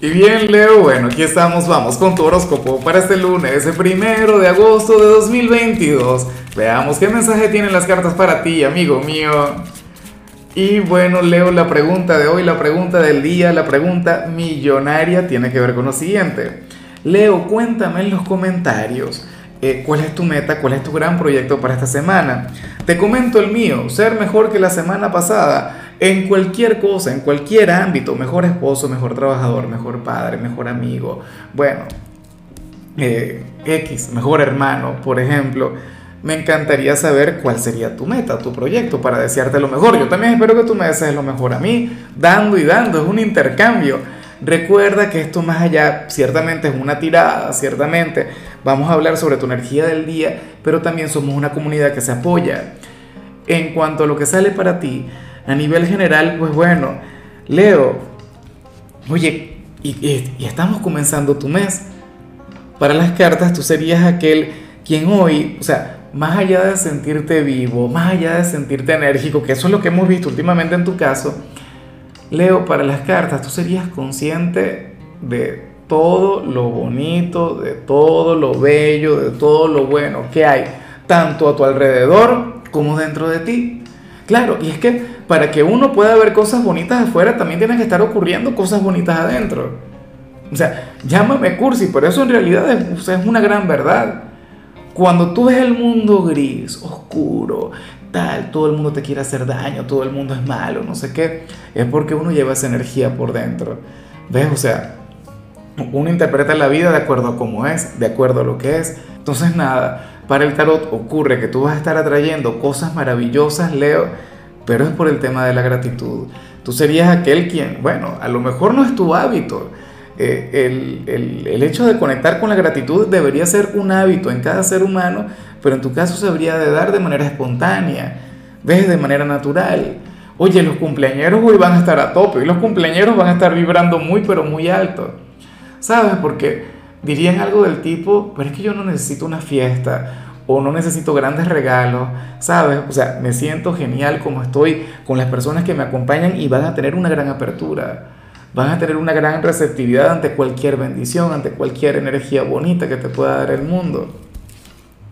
Y bien, Leo, bueno, aquí estamos, vamos con tu horóscopo para este lunes, el primero de agosto de 2022. Veamos qué mensaje tienen las cartas para ti, amigo mío. Y bueno, Leo, la pregunta de hoy, la pregunta del día, la pregunta millonaria tiene que ver con lo siguiente. Leo, cuéntame en los comentarios. Eh, ¿Cuál es tu meta? ¿Cuál es tu gran proyecto para esta semana? Te comento el mío, ser mejor que la semana pasada en cualquier cosa, en cualquier ámbito, mejor esposo, mejor trabajador, mejor padre, mejor amigo, bueno, eh, X, mejor hermano, por ejemplo. Me encantaría saber cuál sería tu meta, tu proyecto, para desearte lo mejor. Yo también espero que tú me desees lo mejor a mí, dando y dando, es un intercambio. Recuerda que esto más allá, ciertamente es una tirada, ciertamente vamos a hablar sobre tu energía del día, pero también somos una comunidad que se apoya. En cuanto a lo que sale para ti, a nivel general, pues bueno, Leo, oye, y, estamos comenzando tu mes. Para las cartas tú serías aquel quien hoy, o sea, más allá de sentirte vivo, más allá de sentirte enérgico, que eso es lo que hemos visto últimamente en tu caso, Leo, para las cartas tú serías consciente de todo lo bonito, de todo lo bello, de todo lo bueno que hay, tanto a tu alrededor como dentro de ti. Claro, y es que para que uno pueda ver cosas bonitas afuera, también tienen que estar ocurriendo cosas bonitas adentro. O sea, llámame cursi, pero eso en realidad es, es una gran verdad. Cuando tú ves el mundo gris, oscuro, tal, todo el mundo te quiere hacer daño, todo el mundo es malo, no sé qué, es porque uno lleva esa energía por dentro. ¿Ves? O sea, uno interpreta la vida de acuerdo a cómo es, de acuerdo a lo que es. Entonces, nada, para el tarot ocurre que tú vas a estar atrayendo cosas maravillosas, Leo, pero es por el tema de la gratitud. Tú serías aquel quien, bueno, a lo mejor no es tu hábito. Eh, el, el, hecho de conectar con la gratitud debería ser un hábito en cada ser humano, pero en tu caso se debería de dar de manera espontánea, ves, de manera natural. Oye, los cumpleañeros hoy van a estar a tope y los cumpleañeros van a estar vibrando muy, pero muy alto. ¿Sabes? Porque dirían algo del tipo, pero es que yo no necesito una fiesta o no necesito grandes regalos, ¿sabes? O sea, me siento genial como estoy con las personas que me acompañan y van a tener una gran apertura, van a tener una gran receptividad ante cualquier bendición, ante cualquier energía bonita que te pueda dar el mundo.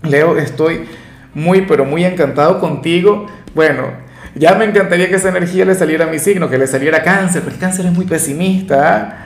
Leo, estoy muy, pero muy encantado contigo. Bueno, ya me encantaría que esa energía le saliera a mi signo, que le saliera cáncer, pero el cáncer es muy pesimista. ¿ah?